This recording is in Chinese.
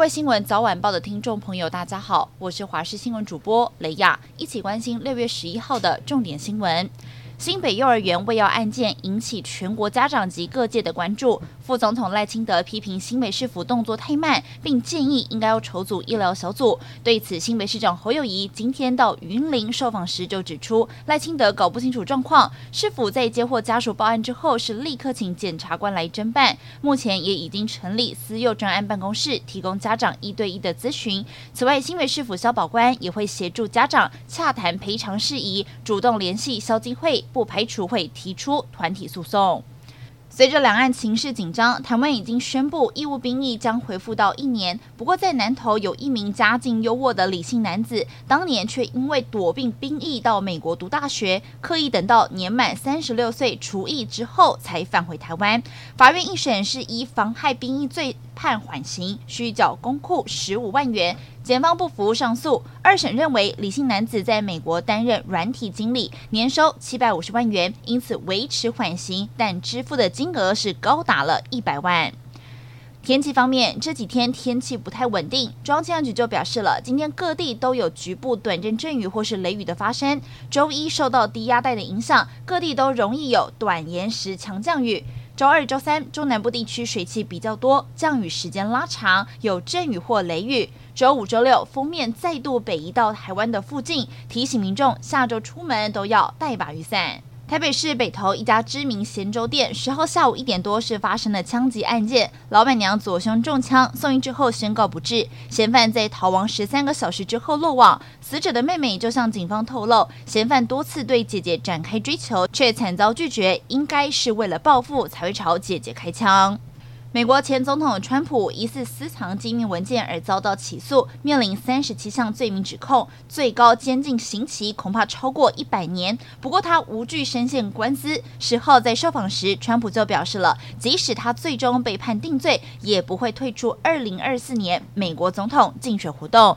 各位新闻早晚报的听众朋友，大家好，我是华视新闻主播雷亚，一起关心六月十一号的重点新闻。新北幼儿园喂药案件引起全国家长及各界的关注。副总统赖清德批评新北市府动作太慢，并建议应该要筹组医疗小组。对此，新北市长侯友谊今天到云林受访时就指出，赖清德搞不清楚状况。市府在接获家属报案之后，是立刻请检察官来侦办。目前也已经成立私幼专案办公室，提供家长一对一的咨询。此外，新北市府消保官也会协助家长洽谈赔偿事宜，主动联系消基会。不排除会提出团体诉讼。随着两岸情势紧张，台湾已经宣布义务兵役将恢复到一年。不过，在南投有一名家境优渥的李姓男子，当年却因为躲避兵役到美国读大学，刻意等到年满三十六岁除役之后才返回台湾。法院一审是以妨害兵役罪判缓刑，需缴公库十五万元。检方不服上诉，二审认为李姓男子在美国担任软体经理，年收七百五十万元，因此维持缓刑，但支付的金额是高达了一百万。天气方面，这几天天气不太稳定，中央气象局就表示了，今天各地都有局部短阵阵雨或是雷雨的发生。周一受到低压带的影响，各地都容易有短延时强降雨。周二、周三，中南部地区水汽比较多，降雨时间拉长，有阵雨或雷雨。周五、周六，封面再度北移到台湾的附近，提醒民众下周出门都要带把雨伞。台北市北投一家知名咸粥店，十号下午一点多是发生了枪击案件，老板娘左胸中枪，送医之后宣告不治。嫌犯在逃亡十三个小时之后落网。死者的妹妹就向警方透露，嫌犯多次对姐姐展开追求，却惨遭拒绝，应该是为了报复才会朝姐姐开枪。美国前总统川普疑似私藏机密文件而遭到起诉，面临三十七项罪名指控，最高监禁刑期恐怕超过一百年。不过他无惧深陷官司。十号在受访时，川普就表示了，即使他最终被判定罪，也不会退出二零二四年美国总统竞选活动。